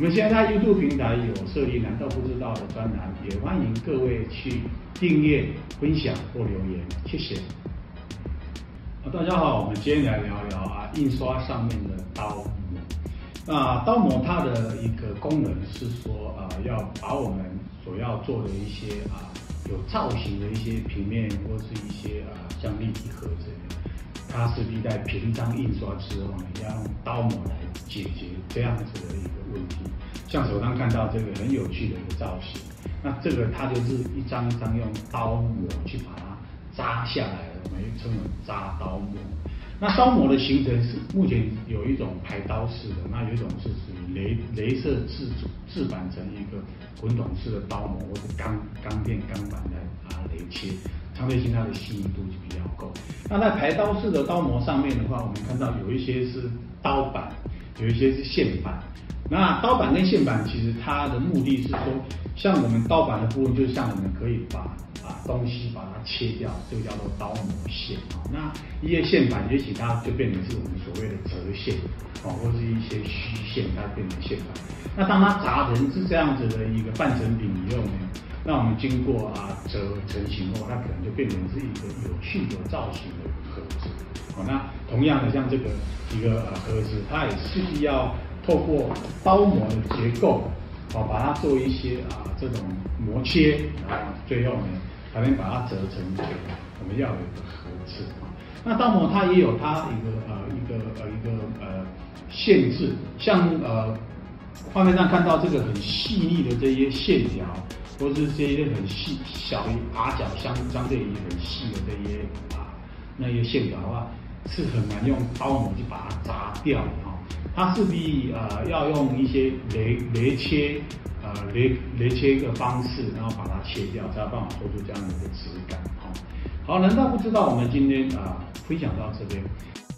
我们现在在 YouTube 平台有设立“难道不知道”的专栏，也欢迎各位去订阅、分享或留言，谢谢。啊，大家好，我们今天来聊聊啊，印刷上面的刀模。那刀模它的一个功能是说啊，要把我们所要做的一些啊有造型的一些平面或是一些啊像立体盒子。它势必在平张印刷之后呢，要用刀模来解决这样子的一个。像手上看到这个很有趣的一个造型，那这个它就是一张一张用刀模去把它扎下来的，我们称为扎刀模。那刀模的形成是目前有一种排刀式的，那有一种是属于雷镭射制制版成一个滚筒式的刀模，或者钢钢片钢板来把它雷切。相对性，它的细腻度就比较够。那在排刀式的刀模上面的话，我们看到有一些是刀板，有一些是线板。那刀板跟线板其实它的目的是说，像我们刀板的部分，就是像我们可以把把东西把它切掉，这个叫做刀模线。那一些线板，也许它就变成是我们所谓的折线，哦，或是一些虚线，它变成线板。那当它砸成是这样子的一个半成品以后呢？那我们经过啊折成型后，它可能就变成是一个有趣的造型的盒子。好，那同样的像这个一个呃盒子，它也是要透过刀模的结构，好把它做一些啊这种模切，然后最后呢才能把它折成我们要有的盒子。那刀模它也有它一个呃一个呃一个呃限制，像呃画面上看到这个很细腻的这些线条。或是这些很细小于 R 角相相对于很细的这些啊那些线条的话，是很难用刀模去把它砸掉的。它势必啊要用一些雷雷切啊雷雷切一个方式，然后把它切掉，才有办法做出这样的一个质感哈。好，难道不知道我们今天啊分享到这边？